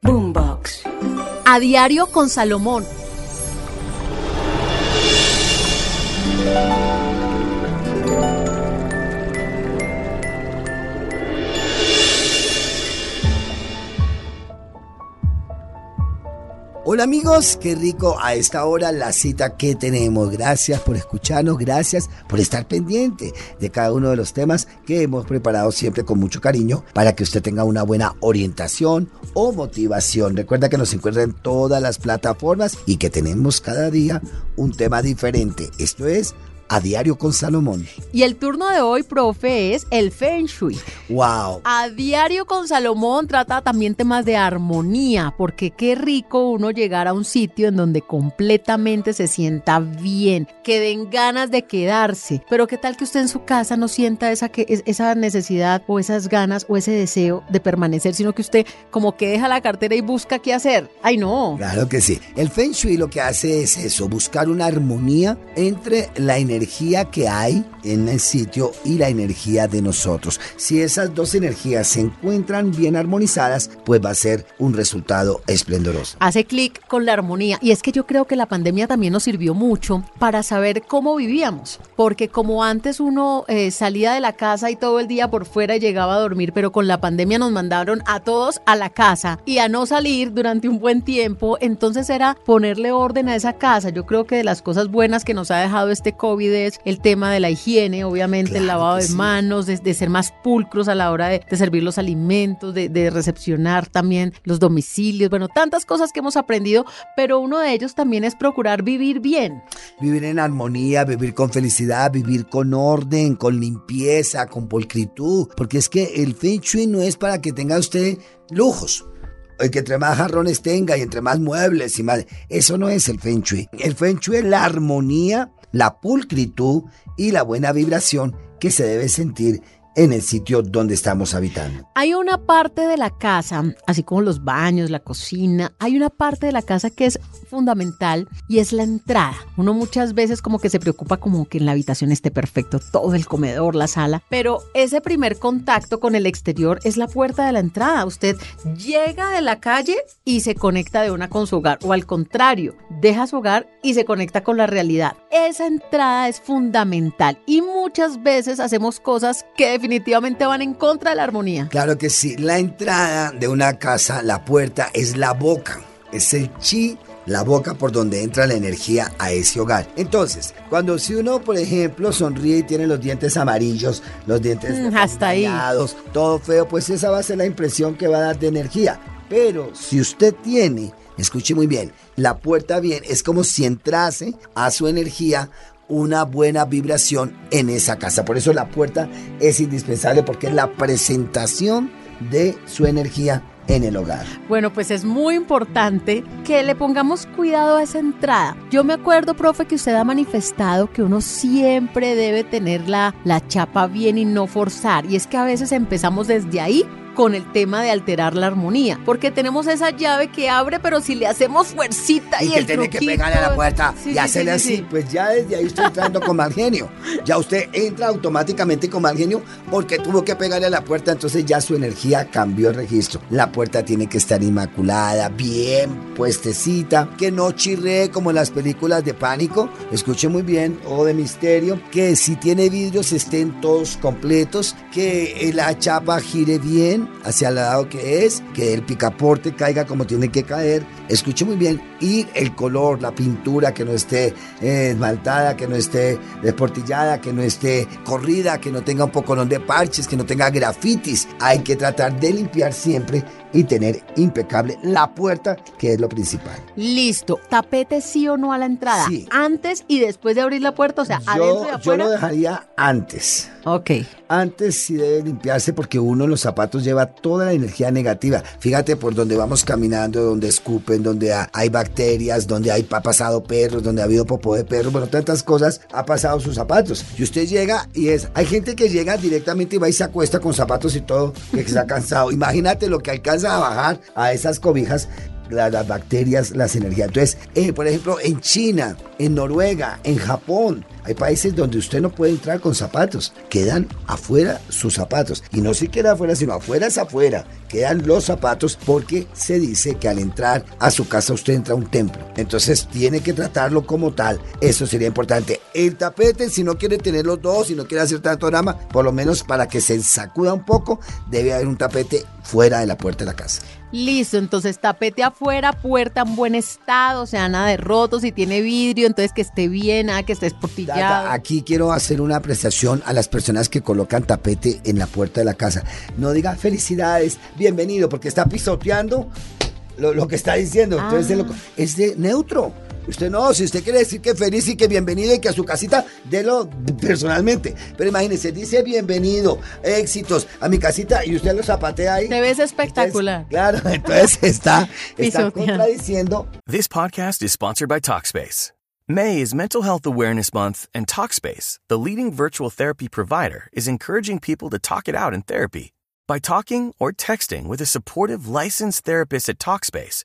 Boombox. A diario con Salomón. Hola amigos, qué rico a esta hora la cita que tenemos. Gracias por escucharnos, gracias por estar pendiente de cada uno de los temas que hemos preparado siempre con mucho cariño para que usted tenga una buena orientación o motivación. Recuerda que nos encuentra en todas las plataformas y que tenemos cada día un tema diferente. Esto es a diario con Salomón. Y el turno de hoy, profe, es el Feng Shui. ¡Wow! A diario con Salomón trata también temas de armonía, porque qué rico uno llegar a un sitio en donde completamente se sienta bien, que den ganas de quedarse. Pero qué tal que usted en su casa no sienta esa, que, esa necesidad o esas ganas o ese deseo de permanecer, sino que usted como que deja la cartera y busca qué hacer. ¡Ay, no! Claro que sí. El Feng Shui lo que hace es eso, buscar una armonía entre la energía energía que hay en el sitio y la energía de nosotros. Si esas dos energías se encuentran bien armonizadas, pues va a ser un resultado esplendoroso. Hace clic con la armonía. Y es que yo creo que la pandemia también nos sirvió mucho para saber cómo vivíamos. Porque como antes uno eh, salía de la casa y todo el día por fuera llegaba a dormir, pero con la pandemia nos mandaron a todos a la casa y a no salir durante un buen tiempo. Entonces era ponerle orden a esa casa. Yo creo que de las cosas buenas que nos ha dejado este COVID es el tema de la higiene, obviamente, el lavado de manos, de, ser más pulcros a la hora de, servir los alimentos, de, recepcionar también los domicilios, bueno, tantas cosas que hemos aprendido, pero uno de ellos también es procurar vivir bien. Vivir en armonía, vivir con felicidad, vivir con orden, con limpieza, con pulcritud, porque es que el Feng Shui no es para que tenga usted lujos que entre más jarrones tenga y entre más muebles y más... Eso no es el Feng Shui. El Feng Shui es la armonía la pulcritud y la buena vibración que se debe sentir en el sitio donde estamos habitando. Hay una parte de la casa, así como los baños, la cocina, hay una parte de la casa que es fundamental y es la entrada. Uno muchas veces como que se preocupa como que en la habitación esté perfecto, todo el comedor, la sala, pero ese primer contacto con el exterior es la puerta de la entrada. Usted llega de la calle y se conecta de una con su hogar o al contrario, deja su hogar y se conecta con la realidad. Esa entrada es fundamental y muchas veces hacemos cosas que definitivamente van en contra de la armonía. Claro que sí. La entrada de una casa, la puerta, es la boca. Es el chi la boca por donde entra la energía a ese hogar. Entonces, cuando si uno, por ejemplo, sonríe y tiene los dientes amarillos, los dientes mm, hasta ahí. todo feo, pues esa va a ser la impresión que va a dar de energía. Pero si usted tiene, escuche muy bien, la puerta bien, es como si entrase a su energía una buena vibración en esa casa. Por eso la puerta es indispensable porque es la presentación de su energía en el hogar. Bueno, pues es muy importante que le pongamos cuidado a esa entrada. Yo me acuerdo, profe, que usted ha manifestado que uno siempre debe tener la, la chapa bien y no forzar. Y es que a veces empezamos desde ahí con el tema de alterar la armonía, porque tenemos esa llave que abre, pero si le hacemos fuercita y, y que tiene que pegarle a la puerta y hacerle así, pues ya desde ahí estoy entrando con mal genio. Ya usted entra automáticamente con mal genio porque tuvo que pegarle a la puerta, entonces ya su energía cambió el registro. La puerta tiene que estar inmaculada, bien puestecita, que no chirree como en las películas de pánico, escuche muy bien, o de misterio, que si tiene vidrios estén todos completos, que la chapa gire bien, hacia el lado que es, que el picaporte caiga como tiene que caer. Escuche muy bien. Y el color, la pintura que no esté eh, esmaltada, que no esté desportillada, que no esté corrida, que no tenga un poco de parches, que no tenga grafitis. Hay que tratar de limpiar siempre y tener impecable la puerta, que es lo principal. Listo. ¿Tapete sí o no a la entrada? Sí. Antes y después de abrir la puerta, o sea, adentro y Yo, yo afuera. lo dejaría antes. Ok. Antes sí debe limpiarse porque uno en los zapatos lleva toda la energía negativa. Fíjate por donde vamos caminando, donde escupen, donde ha- hay bacterias, donde hay, ha pasado perros, donde ha habido popó de perro, bueno, tantas cosas ha pasado sus zapatos. Y usted llega y es, hay gente que llega directamente y va y se acuesta con zapatos y todo, que está cansado. Imagínate lo que alcanza a bajar a esas cobijas la- las bacterias, las energías. Entonces, eh, por ejemplo, en China, en Noruega, en Japón, hay países donde usted no puede entrar con zapatos. Quedan afuera sus zapatos. Y no siquiera afuera, sino afuera es afuera. Quedan los zapatos porque se dice que al entrar a su casa usted entra a un templo. Entonces tiene que tratarlo como tal. Eso sería importante. El tapete, si no quiere tener los dos, si no quiere hacer tanto drama, por lo menos para que se sacuda un poco, debe haber un tapete fuera de la puerta de la casa. Listo, entonces tapete afuera, puerta en buen estado, o sea, nada de roto, si tiene vidrio, entonces que esté bien, nada que esté esportillado. Aquí quiero hacer una apreciación a las personas que colocan tapete en la puerta de la casa. No diga felicidades, bienvenido, porque está pisoteando lo, lo que está diciendo. Entonces, Ah. es, de es de neutro. Usted no, si usted quiere decir que feliz y que bienvenido y que a su casita, délo personalmente. Pero imagínese, dice bienvenido, éxitos a mi casita y usted lo zapatea ahí. Te ves espectacular. Entonces, claro, entonces está, está contradiciendo This podcast is sponsored by Talkspace. May is Mental Health Awareness Month, and Talkspace, the leading virtual therapy provider, is encouraging people to talk it out in therapy. By talking or texting with a supportive licensed therapist at Talkspace,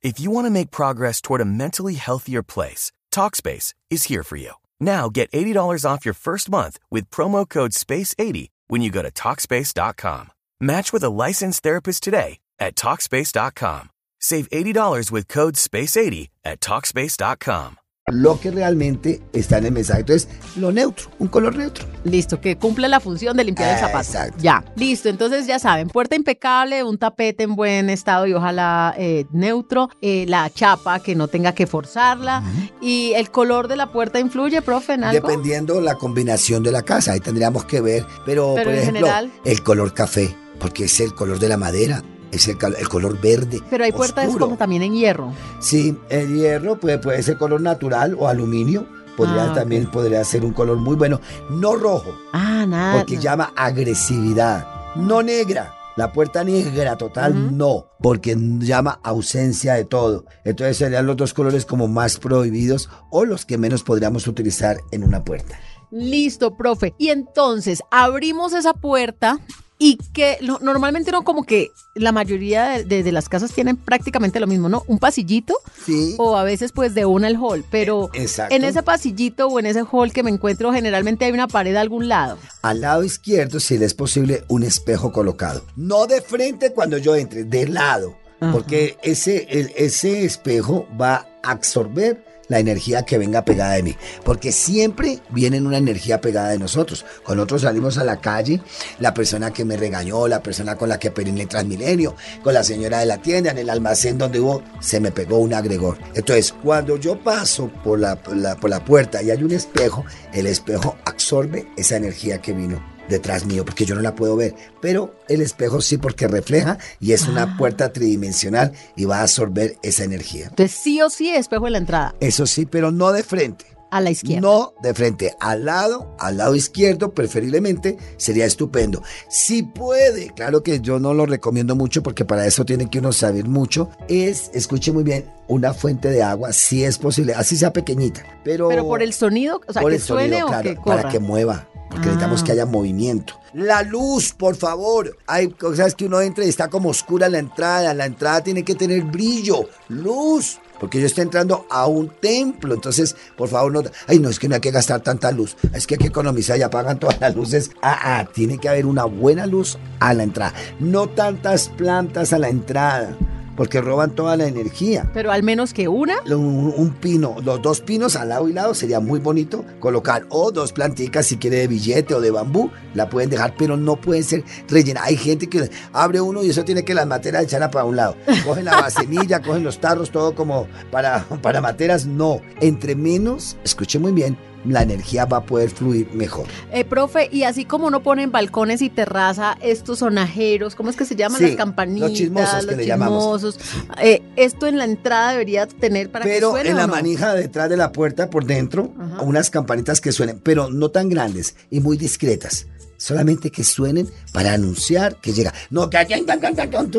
If you want to make progress toward a mentally healthier place, Talkspace is here for you. Now get $80 off your first month with promo code SPACE80 when you go to Talkspace.com. Match with a licensed therapist today at Talkspace.com. Save $80 with code SPACE80 at Talkspace.com. lo que realmente está en el mensaje. Entonces, lo neutro, un color neutro. Listo, que cumple la función de limpiar el Ah, zapato. exacto. Ya, listo. Entonces ya saben, puerta impecable, un tapete en buen estado y ojalá eh, neutro, eh, la chapa que no tenga que forzarla y el color de la puerta influye, profe, en algo. Dependiendo la combinación de la casa, ahí tendríamos que ver. Pero, Pero por en ejemplo, general. el color café, porque es el color de la madera, es el, color verde. Pero hay puertas oscuro. como también en hierro. Sí, el hierro puede, puede ser color natural o aluminio. Podría Ah, también podría ser un color muy bueno. No rojo, Ah, nada. porque llama agresividad. No negra. La puerta negra total, no, porque llama ausencia de todo. Entonces serían los dos colores como más prohibidos o los que menos podríamos utilizar en una puerta. Listo, profe. Y entonces abrimos esa puerta y que lo- normalmente no como que la mayoría de, de- de las casas tienen prácticamente lo mismo, ¿no? Un pasillito Sí. o a veces pues de una el hall, pero Exacto. en ese pasillito o en ese hall que me encuentro generalmente hay una pared a algún lado. Al lado izquierdo, si le es posible, un espejo colocado. No de frente cuando yo entre, de lado. Ajá. Porque ese, el- ese espejo va a absorber la energía que venga pegada de mí. Porque siempre viene una energía pegada de nosotros. Cuando nosotros salimos a la calle, la persona que me regañó, la persona con la que periné Transmilenio, con la señora de la tienda, en el almacén donde hubo, se me pegó un agregor. Entonces, cuando yo paso por la- por la puerta y hay un espejo, el espejo absorbe esa energía que vino detrás mío, porque yo no la puedo ver, pero el espejo sí porque refleja y es Ah. una puerta tridimensional y va a absorber esa energía. Entonces sí o sí espejo en la entrada, Eso sí, pero no de frente. a la izquierda. No de frente, al lado, al lado izquierdo, preferiblemente, sería estupendo. Si puede, claro que yo no lo recomiendo mucho porque para eso tiene que uno saber mucho, es, escuche muy bien, una fuente de agua, si es posible, así sea pequeñita, pero... Pero por el sonido, o sea, por que el sonido, suene o claro, que corra. para que mueva. Porque necesitamos Ah. que haya movimiento. La luz, por favor. Hay cosas que uno entra y está como oscura la entrada. La entrada tiene que tener brillo, luz. Porque yo estoy entrando a un templo. Entonces, por favor, no. Ay, no, es que no hay que gastar tanta luz. Es que hay que economizar y apagan todas las luces. Ah, ah, tiene que haber una buena luz a la entrada. No tantas plantas a la entrada. Porque roban toda la energía. Pero al menos que una. Un, un pino, los dos pinos al lado y lado sería muy bonito colocar o dos planticas si quiere de billete o de bambú, la pueden dejar, pero no pueden ser rellenas. Hay gente que abre uno y eso tiene que las materas echarla para un lado. Cogen la vasenilla, cogen los tarros, todo como para, para materas. No, entre menos, escuche muy bien, la energía va a poder fluir mejor. Eh, profe, y así como uno pone en balcones y terraza estos sonajeros, ¿cómo es que se llaman? Sí, las campanitas, los chismosos que los le llamamos. Eh, esto en la entrada debería tener para que Pero suene en la no? manija detrás de la puerta, por dentro, Ajá. unas campanitas que suenen, pero no tan grandes y muy discretas. Solamente que suenen para anunciar que llega. No, que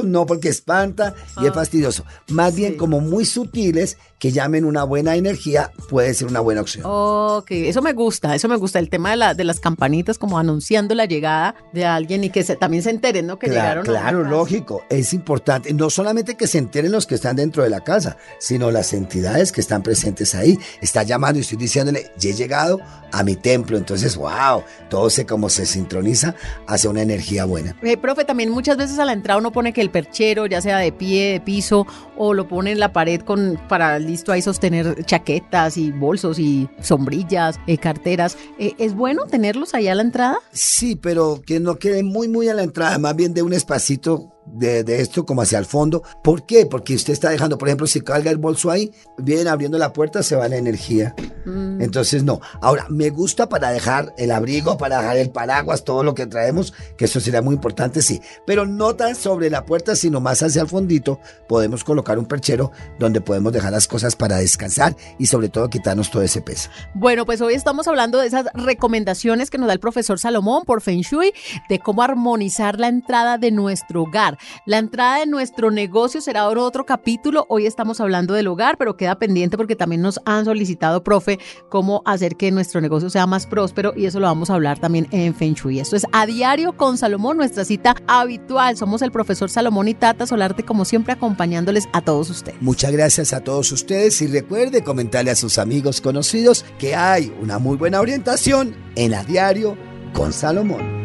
no, porque espanta y es Ah. fastidioso. Más bien como muy sutiles que llamen una buena energía puede ser una buena opción. Ok, eso me gusta, eso me gusta, el tema de, la, de las campanitas como anunciando la llegada de alguien y que se, también se enteren, ¿no? Que Claro, llegaron. claro, lógico, es importante. No solamente que se enteren los que están dentro de la casa, sino las entidades que están presentes ahí. Está llamando y estoy diciéndole, ya he llegado a mi templo. Entonces, wow, todo se como se sincroniza hacia una energía buena. Eh, profe, también muchas veces a la entrada uno pone que el perchero, ya sea de pie, de piso, o lo pone en la pared con para listo ahí sostener chaquetas y bolsos y sombrillas, eh, carteras. Eh, ¿Es bueno tenerlos ahí a la entrada? Sí, pero que no quede muy, muy a la entrada, más bien de un espacito de, de esto como hacia el fondo. ¿Por qué? Porque usted está dejando, por ejemplo, si carga el bolso ahí, vienen abriendo la puerta, se va la energía. Mm. Entonces, no. Ahora, me gusta para dejar el abrigo, para dejar el paraguas, todo lo que traemos, que eso sería muy importante, sí. Pero no tan sobre la puerta, sino más hacia el fondito, podemos colocar un perchero donde podemos dejar las cosas para descansar y sobre todo quitarnos todo ese peso. Bueno, pues hoy estamos hablando de esas recomendaciones que nos da el profesor Salomón por Feng Shui, de cómo armonizar la entrada de nuestro hogar. La entrada de nuestro negocio será ahora otro capítulo. Hoy estamos hablando del hogar, pero queda pendiente porque también nos han solicitado, profe, cómo hacer que nuestro negocio sea más próspero y eso lo vamos a hablar también en Feng Shui. Esto es a diario con Salomón, nuestra cita habitual. Somos el profesor Salomón y Tata Solarte, como siempre, acompañándoles a todos ustedes. Muchas gracias a todos ustedes y recuerde comentarle a sus amigos conocidos que hay una muy buena orientación en a diario con Salomón.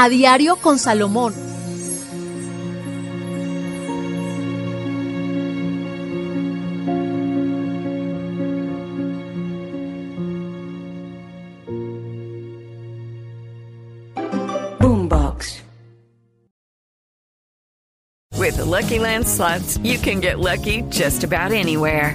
A diario con Salomón. Boombox. With the Lucky Land slots, you can get lucky just about anywhere.